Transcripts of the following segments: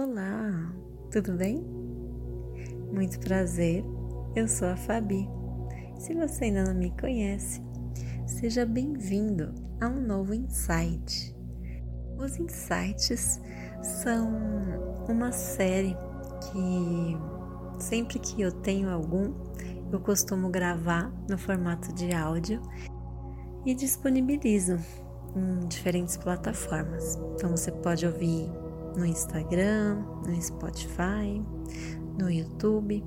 Olá, tudo bem? Muito prazer, eu sou a Fabi. Se você ainda não me conhece, seja bem-vindo a um novo insight. Os insights são uma série que sempre que eu tenho algum, eu costumo gravar no formato de áudio e disponibilizo em diferentes plataformas. Então você pode ouvir no Instagram, no Spotify, no YouTube.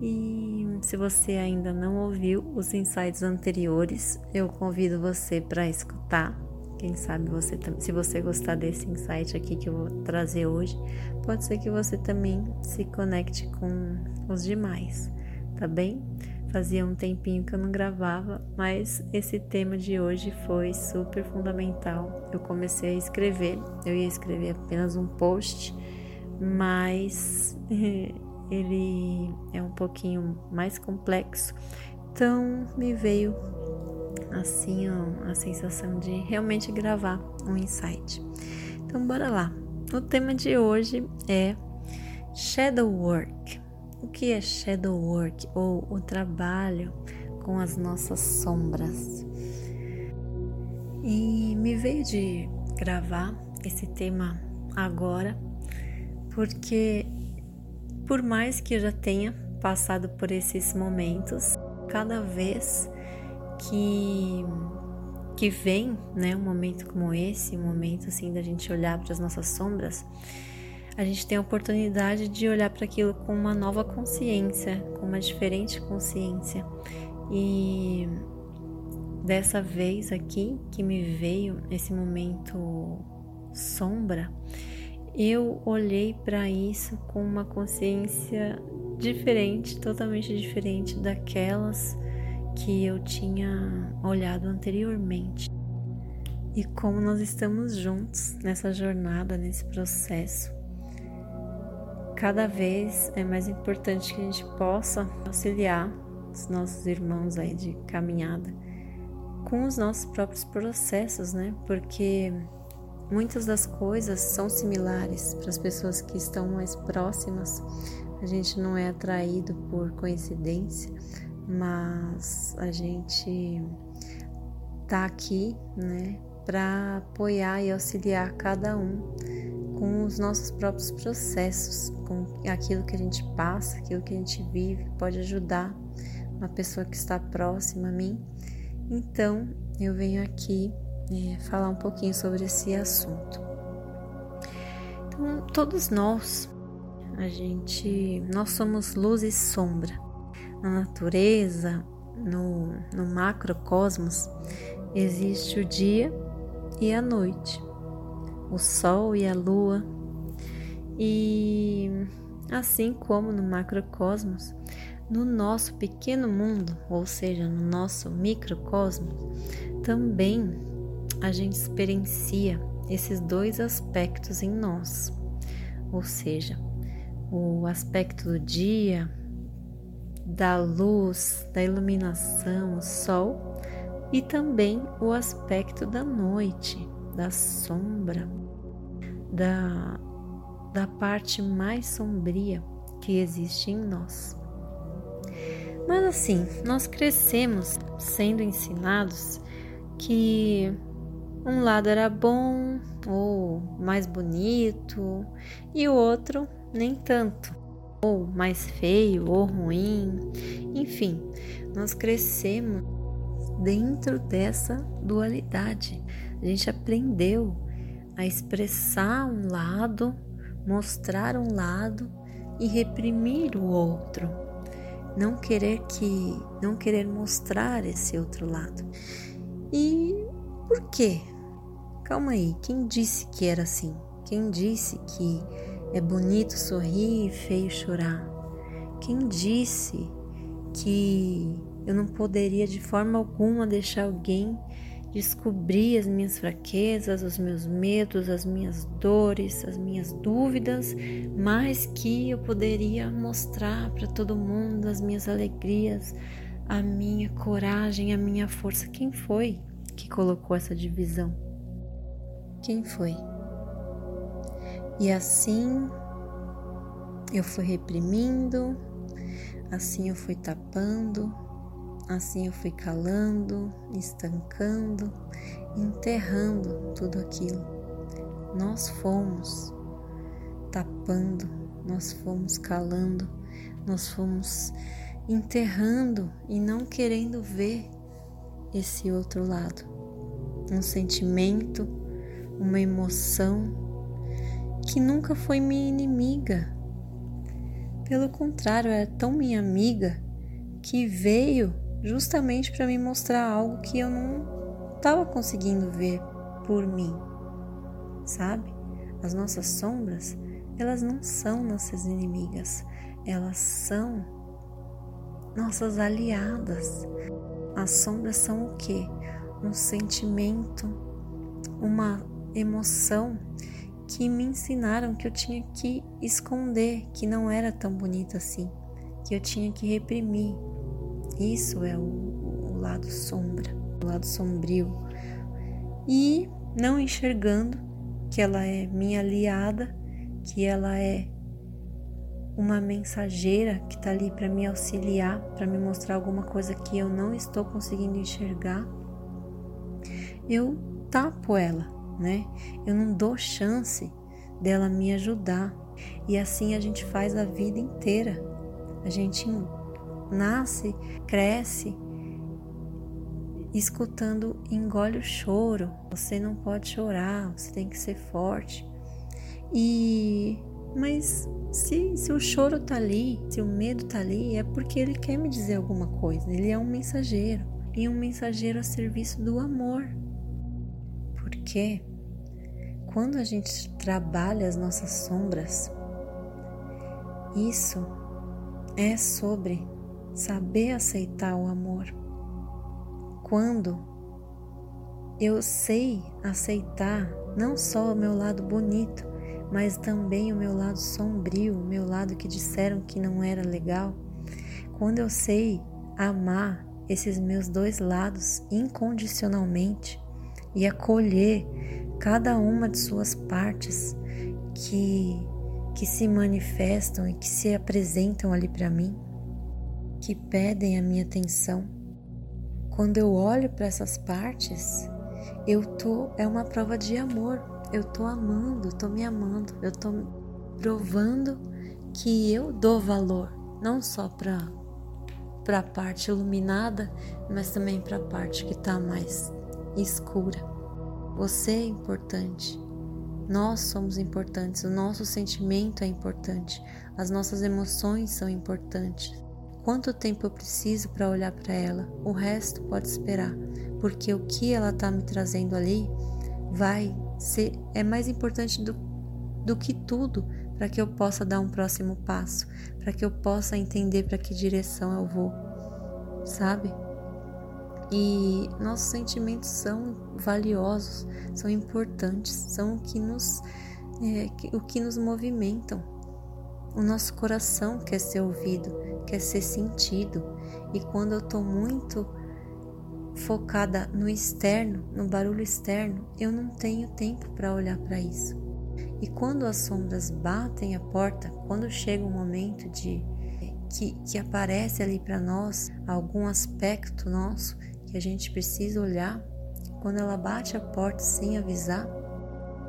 E se você ainda não ouviu os insights anteriores, eu convido você para escutar. Quem sabe você se você gostar desse insight aqui que eu vou trazer hoje, pode ser que você também se conecte com os demais, tá bem? Fazia um tempinho que eu não gravava, mas esse tema de hoje foi super fundamental. Eu comecei a escrever, eu ia escrever apenas um post, mas ele é um pouquinho mais complexo, então me veio assim ó, a sensação de realmente gravar um insight. Então bora lá. O tema de hoje é shadow work. O que é shadow work ou o trabalho com as nossas sombras? E me veio de gravar esse tema agora, porque por mais que eu já tenha passado por esses momentos, cada vez que que vem, né, um momento como esse, um momento assim da gente olhar para as nossas sombras, a gente tem a oportunidade de olhar para aquilo com uma nova consciência, com uma diferente consciência. E dessa vez aqui que me veio esse momento sombra, eu olhei para isso com uma consciência diferente, totalmente diferente daquelas que eu tinha olhado anteriormente. E como nós estamos juntos nessa jornada, nesse processo, cada vez é mais importante que a gente possa auxiliar os nossos irmãos aí de caminhada com os nossos próprios processos, né? Porque muitas das coisas são similares para as pessoas que estão mais próximas. A gente não é atraído por coincidência, mas a gente tá aqui, né, para apoiar e auxiliar cada um com os nossos próprios processos, com aquilo que a gente passa, aquilo que a gente vive, pode ajudar uma pessoa que está próxima a mim. Então, eu venho aqui é, falar um pouquinho sobre esse assunto. Então, todos nós, a gente, nós somos luz e sombra. Na natureza, no, no macrocosmos, existe o dia e a noite o Sol e a Lua. E assim como no macrocosmos, no nosso pequeno mundo, ou seja, no nosso microcosmos, também a gente experiencia esses dois aspectos em nós. Ou seja, o aspecto do dia, da luz, da iluminação, o sol, e também o aspecto da noite, da sombra, da, da parte mais sombria que existe em nós. Mas assim, nós crescemos sendo ensinados que um lado era bom ou mais bonito e o outro nem tanto, ou mais feio ou ruim. Enfim, nós crescemos dentro dessa dualidade. A gente aprendeu a expressar um lado, mostrar um lado e reprimir o outro. Não querer que, não querer mostrar esse outro lado. E por quê? Calma aí, quem disse que era assim? Quem disse que é bonito sorrir e feio chorar? Quem disse que eu não poderia de forma alguma deixar alguém descobrir as minhas fraquezas, os meus medos, as minhas dores, as minhas dúvidas, mas que eu poderia mostrar para todo mundo as minhas alegrias, a minha coragem, a minha força. Quem foi que colocou essa divisão? Quem foi? E assim eu fui reprimindo, assim eu fui tapando, assim eu fui calando, estancando, enterrando tudo aquilo. Nós fomos tapando, nós fomos calando, nós fomos enterrando e não querendo ver esse outro lado. Um sentimento, uma emoção que nunca foi minha inimiga. Pelo contrário, era tão minha amiga que veio justamente para me mostrar algo que eu não estava conseguindo ver por mim. Sabe? As nossas sombras, elas não são nossas inimigas, elas são nossas aliadas. As sombras são o que? Um sentimento, uma emoção que me ensinaram que eu tinha que esconder, que não era tão bonito assim, que eu tinha que reprimir. Isso é o, o lado sombra, o lado sombrio. E não enxergando que ela é minha aliada, que ela é uma mensageira que está ali para me auxiliar, para me mostrar alguma coisa que eu não estou conseguindo enxergar, eu tapo ela, né? Eu não dou chance dela me ajudar. E assim a gente faz a vida inteira. A gente nasce, cresce escutando engole o choro. Você não pode chorar, você tem que ser forte. E mas se, se o choro tá ali, se o medo tá ali, é porque ele quer me dizer alguma coisa. Ele é um mensageiro e um mensageiro a serviço do amor. Porque quando a gente trabalha as nossas sombras, isso é sobre saber aceitar o amor. Quando eu sei aceitar não só o meu lado bonito, mas também o meu lado sombrio, o meu lado que disseram que não era legal. Quando eu sei amar esses meus dois lados incondicionalmente e acolher cada uma de suas partes que que se manifestam e que se apresentam ali para mim, que pedem a minha atenção. Quando eu olho para essas partes, eu tô é uma prova de amor, eu tô amando, tô me amando, eu tô provando que eu dou valor, não só para para a parte iluminada, mas também para a parte que está mais escura. Você é importante. Nós somos importantes, o nosso sentimento é importante, as nossas emoções são importantes. Quanto tempo eu preciso para olhar para ela? O resto pode esperar, porque o que ela está me trazendo ali vai ser é mais importante do, do que tudo para que eu possa dar um próximo passo, para que eu possa entender para que direção eu vou, sabe? E nossos sentimentos são valiosos, são importantes, são o que nos, é, o que nos movimentam. O nosso coração quer ser ouvido, quer ser sentido. E quando eu estou muito focada no externo, no barulho externo, eu não tenho tempo para olhar para isso. E quando as sombras batem a porta, quando chega o um momento de que, que aparece ali para nós algum aspecto nosso que a gente precisa olhar, quando ela bate a porta sem avisar,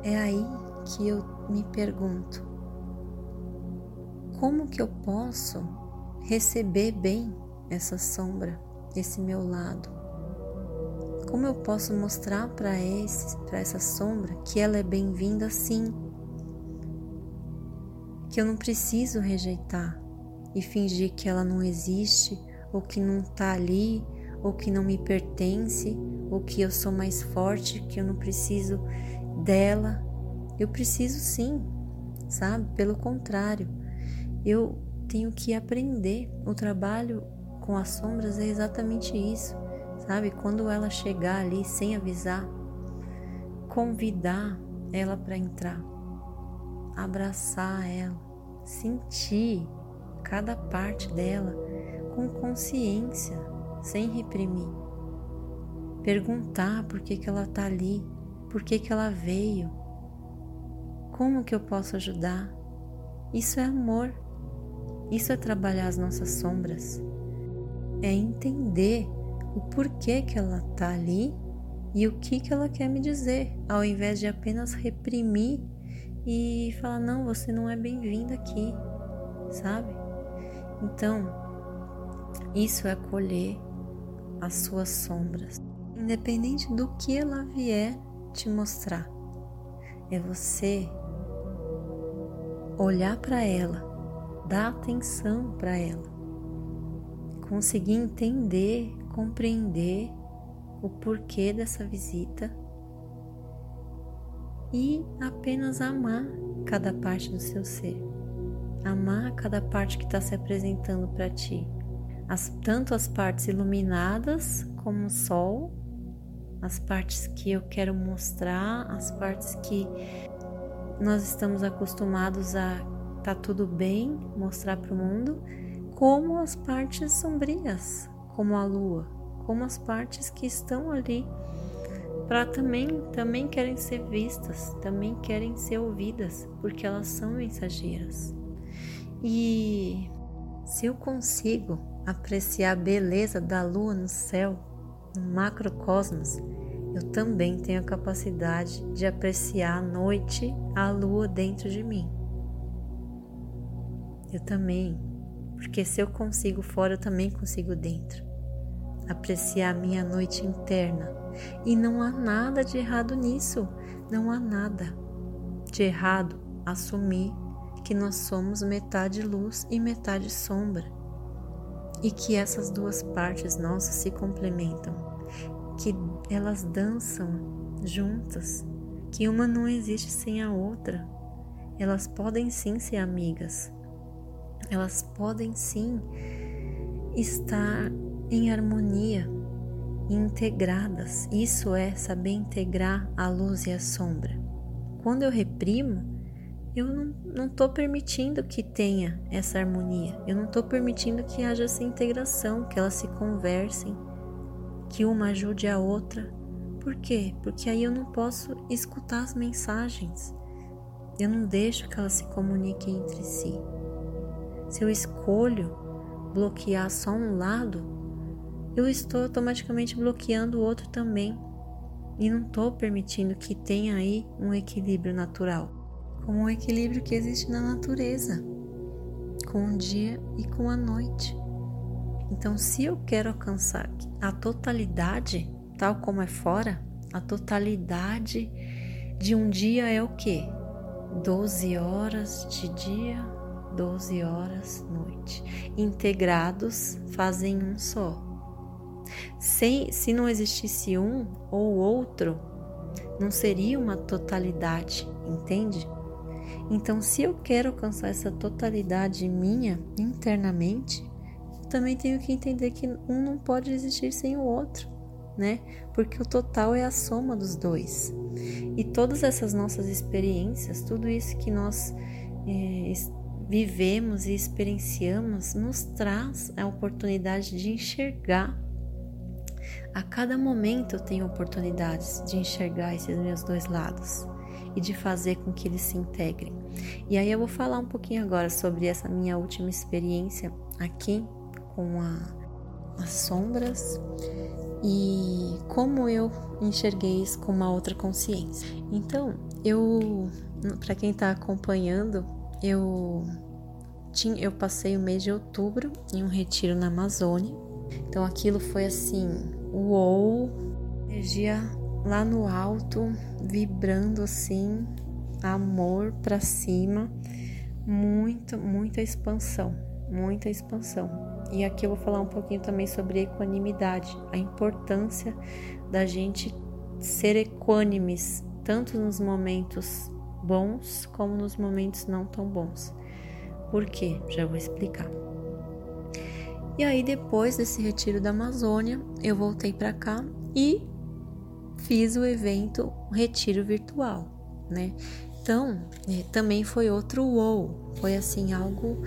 é aí que eu me pergunto: como que eu posso receber bem essa sombra, esse meu lado? Como eu posso mostrar para essa sombra que ela é bem-vinda sim? Que eu não preciso rejeitar e fingir que ela não existe ou que não está ali ou que não me pertence ou que eu sou mais forte, que eu não preciso dela. Eu preciso sim, sabe? Pelo contrário, eu tenho que aprender. O trabalho com as sombras é exatamente isso sabe? Quando ela chegar ali sem avisar, convidar ela para entrar, abraçar ela, sentir cada parte dela com consciência, sem reprimir. Perguntar por que, que ela está ali, por que, que ela veio, como que eu posso ajudar. Isso é amor, Isso é trabalhar as nossas sombras. É entender o porquê que ela tá ali e o que que ela quer me dizer, ao invés de apenas reprimir e falar não, você não é bem-vindo aqui, sabe? Então, isso é acolher as suas sombras, independente do que ela vier te mostrar. É você olhar para ela, dar atenção para ela, conseguir entender, compreender o porquê dessa visita e apenas amar cada parte do seu ser. Amar cada parte que está se apresentando para ti. As, tanto as partes iluminadas como o sol, as partes que eu quero mostrar, as partes que nós estamos acostumados a tá tudo bem mostrar para o mundo, como as partes sombrias, como a lua, como as partes que estão ali para também também querem ser vistas, também querem ser ouvidas, porque elas são mensageiras. E se eu consigo apreciar a beleza da lua no céu, no macrocosmos, eu também tenho a capacidade de apreciar à noite a lua dentro de mim. Eu também, porque se eu consigo fora, eu também consigo dentro. Apreciar a minha noite interna. E não há nada de errado nisso, não há nada de errado assumir que nós somos metade luz e metade sombra. E que essas duas partes nossas se complementam que elas dançam juntas, que uma não existe sem a outra. Elas podem sim ser amigas, elas podem sim estar em harmonia, integradas. Isso é saber integrar a luz e a sombra. Quando eu reprimo, eu não estou permitindo que tenha essa harmonia, eu não estou permitindo que haja essa integração, que elas se conversem que uma ajude a outra. Por quê? Porque aí eu não posso escutar as mensagens. Eu não deixo que elas se comuniquem entre si. Se eu escolho bloquear só um lado, eu estou automaticamente bloqueando o outro também. E não estou permitindo que tenha aí um equilíbrio natural, como um equilíbrio que existe na natureza, com o dia e com a noite. Então, se eu quero alcançar a totalidade, tal como é fora, a totalidade de um dia é o que? 12 horas de dia, 12 horas noite. Integrados fazem um só. Sem, se não existisse um ou outro, não seria uma totalidade, entende? Então, se eu quero alcançar essa totalidade minha internamente, também tenho que entender que um não pode existir sem o outro, né? Porque o total é a soma dos dois. E todas essas nossas experiências, tudo isso que nós é, vivemos e experienciamos, nos traz a oportunidade de enxergar. A cada momento eu tenho oportunidades de enxergar esses meus dois lados e de fazer com que eles se integrem. E aí eu vou falar um pouquinho agora sobre essa minha última experiência aqui com a, as sombras e como eu enxerguei isso com uma outra consciência. Então, eu, para quem está acompanhando, eu tinha, eu passei o mês de outubro em um retiro na Amazônia. Então, aquilo foi assim, uou, energia lá no alto, vibrando assim, amor para cima, muito, muita expansão, muita expansão. E aqui eu vou falar um pouquinho também sobre equanimidade, a importância da gente ser equânimes, tanto nos momentos bons como nos momentos não tão bons. Por quê? Já vou explicar. E aí depois desse retiro da Amazônia, eu voltei para cá e fiz o evento Retiro Virtual, né? Então, é, também foi outro wow, foi assim algo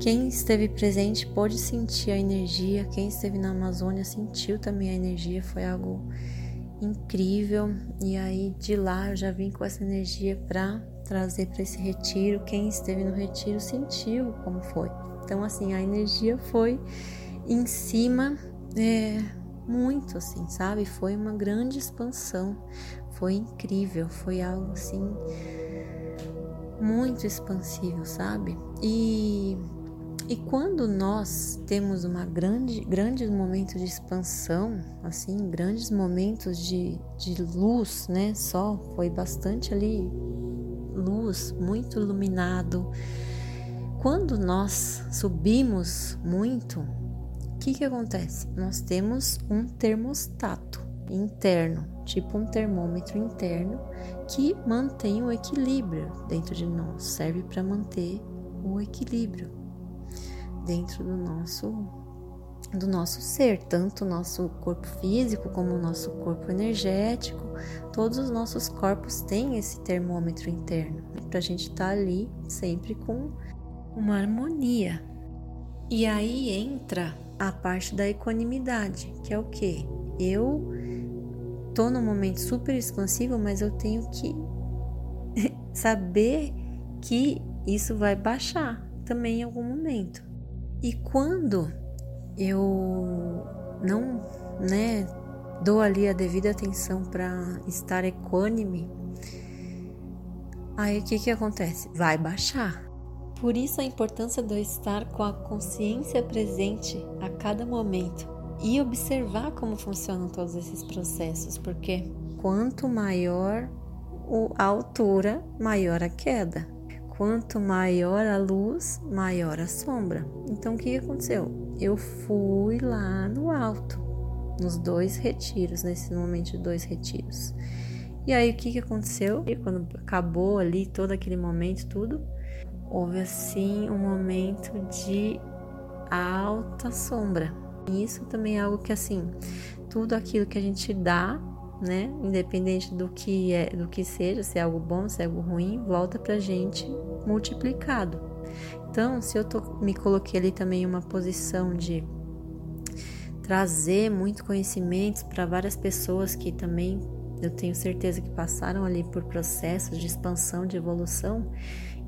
quem esteve presente pôde sentir a energia, quem esteve na Amazônia sentiu também a energia, foi algo incrível. E aí de lá eu já vim com essa energia para trazer para esse retiro. Quem esteve no retiro sentiu como foi. Então, assim, a energia foi em cima, é, muito, assim, sabe? Foi uma grande expansão, foi incrível, foi algo assim muito expansivo, sabe? E e quando nós temos uma grande, grandes momentos de expansão, assim, grandes momentos de, de luz, né? Só foi bastante ali luz, muito iluminado. Quando nós subimos muito, o que, que acontece? Nós temos um termostato interno, tipo um termômetro interno, que mantém o equilíbrio dentro de nós, serve para manter o equilíbrio dentro do nosso do nosso ser, tanto o nosso corpo físico como o nosso corpo energético, todos os nossos corpos têm esse termômetro interno, né? para a gente estar tá ali sempre com uma harmonia. E aí entra a parte da equanimidade, que é o que? Eu tô num momento super expansivo, mas eu tenho que saber que isso vai baixar também em algum momento. E quando eu não, né, dou ali a devida atenção para estar equânime, aí o que que acontece? Vai baixar. Por isso a importância de eu estar com a consciência presente a cada momento e observar como funcionam todos esses processos, porque quanto maior a altura, maior a queda. Quanto maior a luz, maior a sombra. Então o que aconteceu? Eu fui lá no alto, nos dois retiros, nesse momento de dois retiros. E aí o que, que aconteceu? E quando acabou ali todo aquele momento, tudo, houve assim um momento de alta sombra. Isso também é algo que assim, tudo aquilo que a gente dá né? Independente do que é, do que seja, se é algo bom, se é algo ruim, volta pra gente multiplicado. Então, se eu tô, me coloquei ali também em uma posição de trazer muito conhecimento para várias pessoas que também eu tenho certeza que passaram ali por processos de expansão, de evolução,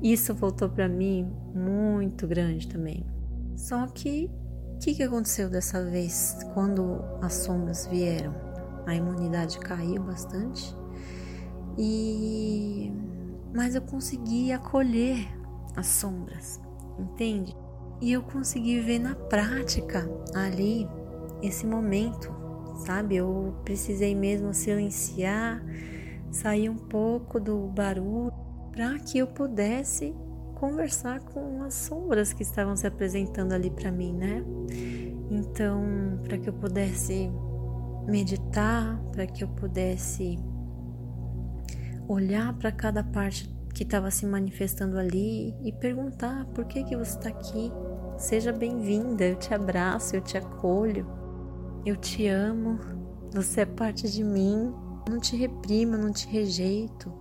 isso voltou para mim muito grande também. Só que o que, que aconteceu dessa vez quando as sombras vieram? A imunidade caiu bastante e mas eu consegui acolher as sombras, entende? E eu consegui ver na prática ali esse momento, sabe? Eu precisei mesmo silenciar, sair um pouco do barulho para que eu pudesse conversar com as sombras que estavam se apresentando ali para mim, né? Então, para que eu pudesse meditar, para que eu pudesse olhar para cada parte que estava se manifestando ali e perguntar por que que você está aqui. Seja bem-vinda, eu te abraço, eu te acolho, eu te amo, você é parte de mim, não te reprimo, não te rejeito.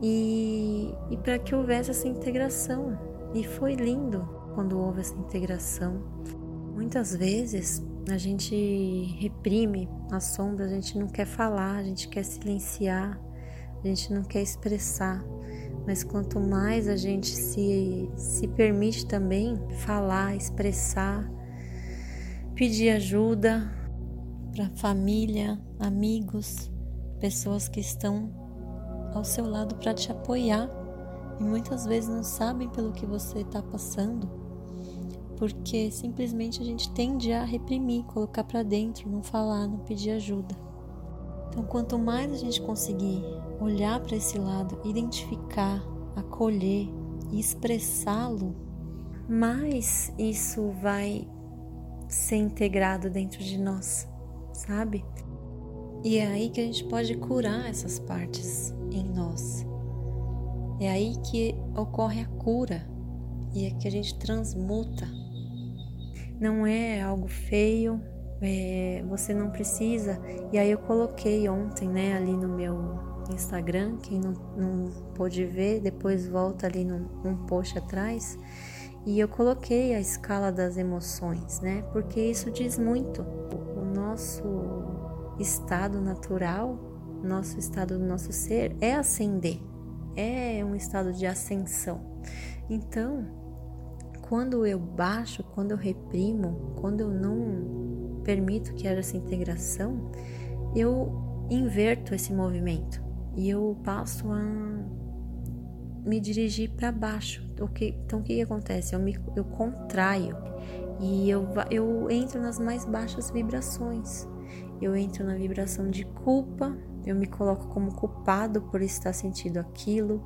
E, e para que houvesse essa integração. E foi lindo quando houve essa integração. Muitas vezes a gente reprime a sombra, a gente não quer falar, a gente quer silenciar, a gente não quer expressar, mas quanto mais a gente se, se permite também falar, expressar, pedir ajuda para família, amigos, pessoas que estão ao seu lado para te apoiar e muitas vezes não sabem pelo que você está passando, porque simplesmente a gente tende a reprimir, colocar para dentro, não falar, não pedir ajuda. Então, quanto mais a gente conseguir olhar para esse lado, identificar, acolher e expressá-lo, mais isso vai ser integrado dentro de nós, sabe? E é aí que a gente pode curar essas partes em nós. É aí que ocorre a cura e é que a gente transmuta. Não é algo feio, é, você não precisa. E aí eu coloquei ontem, né, ali no meu Instagram, quem não, não pôde ver, depois volta ali num, num post atrás. E eu coloquei a escala das emoções, né? Porque isso diz muito. O nosso estado natural, nosso estado do nosso ser é ascender, é um estado de ascensão. Então, quando eu baixo, quando eu reprimo, quando eu não permito que haja essa integração, eu inverto esse movimento e eu passo a me dirigir para baixo. Então, o que, que acontece? Eu, me, eu contraio e eu, eu entro nas mais baixas vibrações. Eu entro na vibração de culpa, eu me coloco como culpado por estar sentindo aquilo,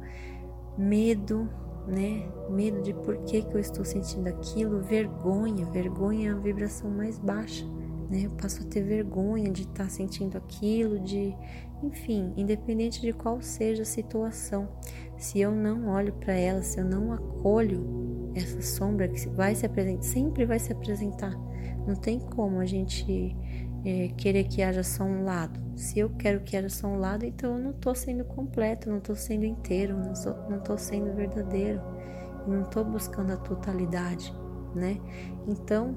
medo, né? Medo de por que, que eu estou sentindo aquilo, vergonha, vergonha é a vibração mais baixa, né? Eu passo a ter vergonha de estar sentindo aquilo, de, enfim, independente de qual seja a situação, se eu não olho para ela, se eu não acolho essa sombra que vai se apresentar, sempre vai se apresentar. Não tem como a gente é, querer que haja só um lado. Se eu quero que haja só um lado, então eu não estou sendo completo, não estou sendo inteiro, não estou sendo verdadeiro, não estou buscando a totalidade, né? Então,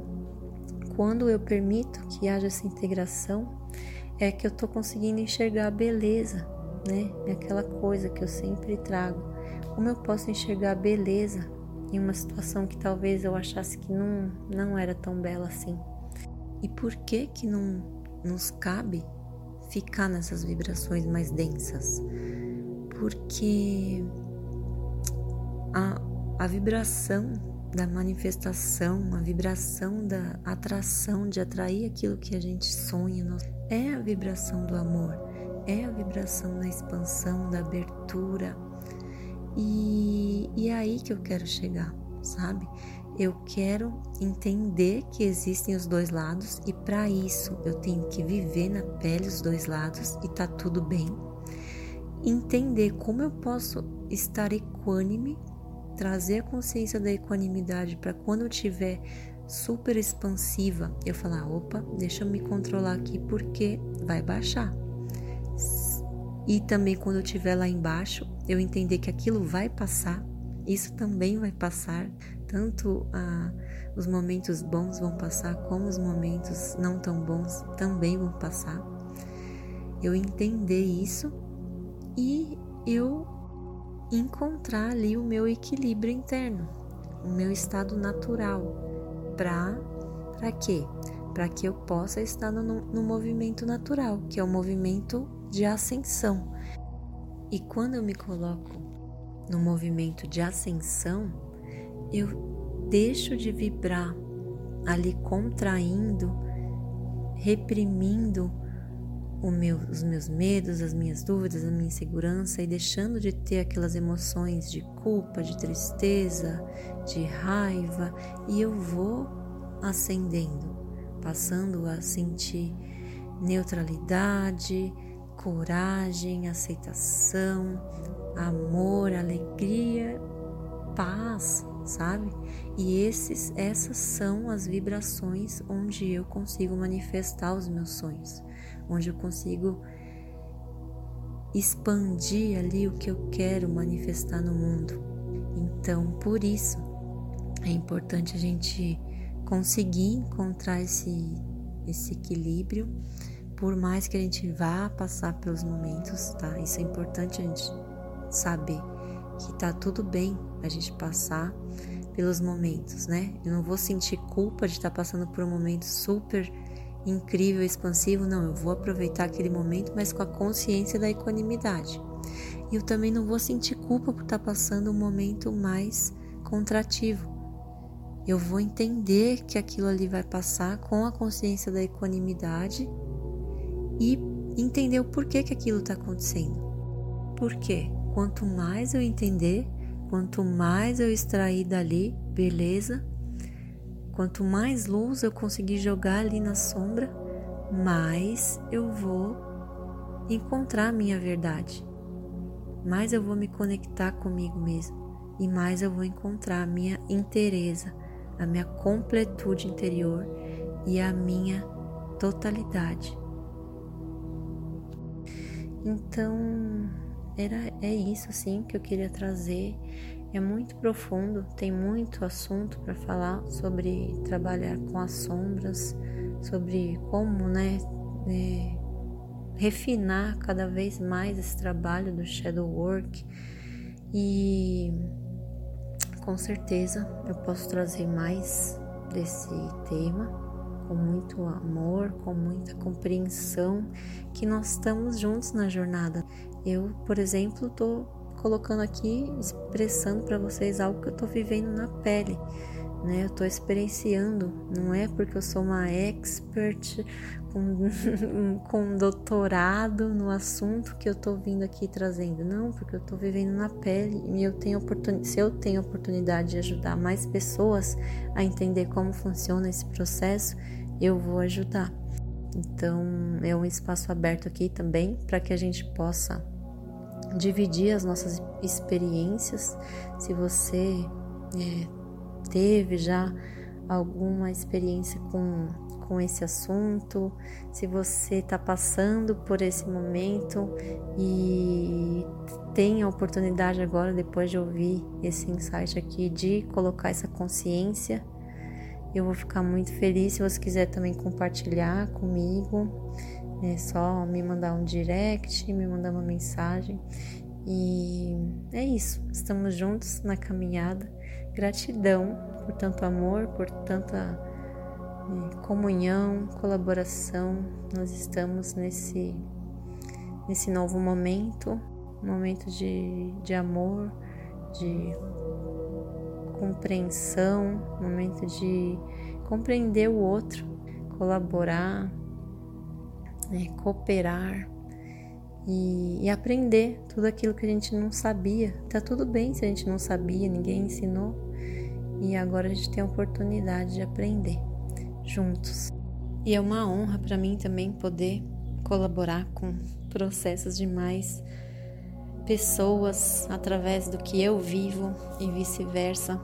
quando eu permito que haja essa integração, é que eu estou conseguindo enxergar a beleza né? É aquela coisa que eu sempre trago. Como eu posso enxergar beleza em uma situação que talvez eu achasse que não, não era tão bela assim? E por que que não nos cabe ficar nessas vibrações mais densas? Porque a, a vibração da manifestação, a vibração da atração, de atrair aquilo que a gente sonha, é a vibração do amor é a vibração da expansão, da abertura. E, e é aí que eu quero chegar, sabe? Eu quero entender que existem os dois lados e para isso eu tenho que viver na pele os dois lados e tá tudo bem. Entender como eu posso estar equânime, trazer a consciência da equanimidade para quando eu tiver super expansiva, eu falar, opa, deixa eu me controlar aqui porque vai baixar. E também quando eu estiver lá embaixo, eu entender que aquilo vai passar, isso também vai passar, tanto ah, os momentos bons vão passar, como os momentos não tão bons também vão passar. Eu entender isso e eu encontrar ali o meu equilíbrio interno, o meu estado natural, para para quê? Para que eu possa estar no, no movimento natural, que é o movimento de ascensão. E quando eu me coloco no movimento de ascensão, eu deixo de vibrar ali contraindo, reprimindo meu, os meus medos, as minhas dúvidas, a minha insegurança e deixando de ter aquelas emoções de culpa, de tristeza, de raiva, e eu vou ascendendo, passando a sentir neutralidade, coragem, aceitação, amor, alegria, paz, sabe? E esses, essas são as vibrações onde eu consigo manifestar os meus sonhos, onde eu consigo expandir ali o que eu quero manifestar no mundo. Então, por isso é importante a gente conseguir encontrar esse esse equilíbrio por mais que a gente vá passar pelos momentos, tá? Isso é importante a gente saber que tá tudo bem a gente passar pelos momentos, né? Eu não vou sentir culpa de estar tá passando por um momento super incrível, expansivo, não. Eu vou aproveitar aquele momento, mas com a consciência da equanimidade. E eu também não vou sentir culpa por estar tá passando um momento mais contrativo. Eu vou entender que aquilo ali vai passar com a consciência da equanimidade e entender o porquê que aquilo está acontecendo. Porque quanto mais eu entender, quanto mais eu extrair dali beleza, quanto mais luz eu conseguir jogar ali na sombra, mais eu vou encontrar a minha verdade, mais eu vou me conectar comigo mesmo e mais eu vou encontrar a minha inteireza, a minha completude interior e a minha totalidade. Então, era é isso assim que eu queria trazer. É muito profundo, tem muito assunto para falar sobre trabalhar com as sombras, sobre como, né, é, refinar cada vez mais esse trabalho do shadow work e com certeza eu posso trazer mais desse tema com muito amor, com muita compreensão que nós estamos juntos na jornada. Eu, por exemplo, estou colocando aqui, expressando para vocês algo que eu estou vivendo na pele né? Eu estou experienciando, não é porque eu sou uma expert com, com doutorado no assunto que eu estou vindo aqui trazendo, não, porque eu estou vivendo na pele e eu tenho oportunidade, se eu tenho oportunidade de ajudar mais pessoas a entender como funciona esse processo, eu vou ajudar. Então, é um espaço aberto aqui também para que a gente possa dividir as nossas experiências. Se você é, teve já alguma experiência com, com esse assunto, se você está passando por esse momento e tem a oportunidade agora, depois de ouvir esse insight aqui, de colocar essa consciência, eu vou ficar muito feliz. Se você quiser também compartilhar comigo, é só me mandar um direct, me mandar uma mensagem. E é isso, estamos juntos na caminhada Gratidão por tanto amor, por tanta é, comunhão, colaboração. Nós estamos nesse, nesse novo momento momento de, de amor, de compreensão, momento de compreender o outro, colaborar, né, cooperar e, e, aprender tudo aquilo que a gente não sabia. Tá tudo bem se a gente não sabia, ninguém ensinou e agora a gente tem a oportunidade de aprender juntos. E é uma honra para mim também poder colaborar com processos de mais pessoas através do que eu vivo e vice-versa.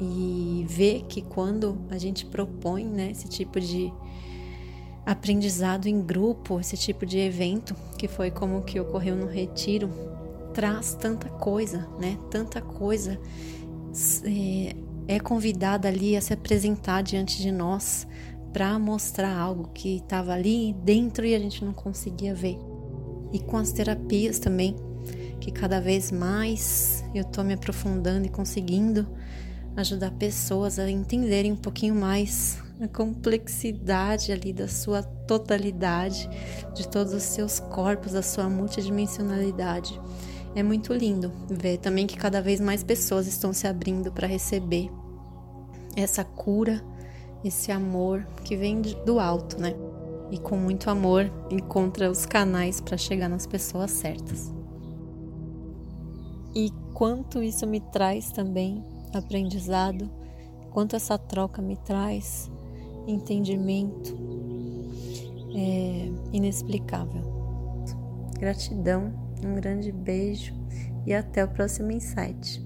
E ver que quando a gente propõe né, esse tipo de aprendizado em grupo, esse tipo de evento, que foi como que ocorreu no retiro, traz tanta coisa, né? Tanta coisa. É, é convidada ali a se apresentar diante de nós para mostrar algo que estava ali dentro e a gente não conseguia ver. E com as terapias também, que cada vez mais eu estou me aprofundando e conseguindo ajudar pessoas a entenderem um pouquinho mais a complexidade ali da sua totalidade, de todos os seus corpos, da sua multidimensionalidade. É muito lindo ver também que cada vez mais pessoas estão se abrindo para receber essa cura, esse amor que vem do alto, né? E com muito amor encontra os canais para chegar nas pessoas certas. E quanto isso me traz também aprendizado, quanto essa troca me traz entendimento é inexplicável. Gratidão um grande beijo e até o próximo insight.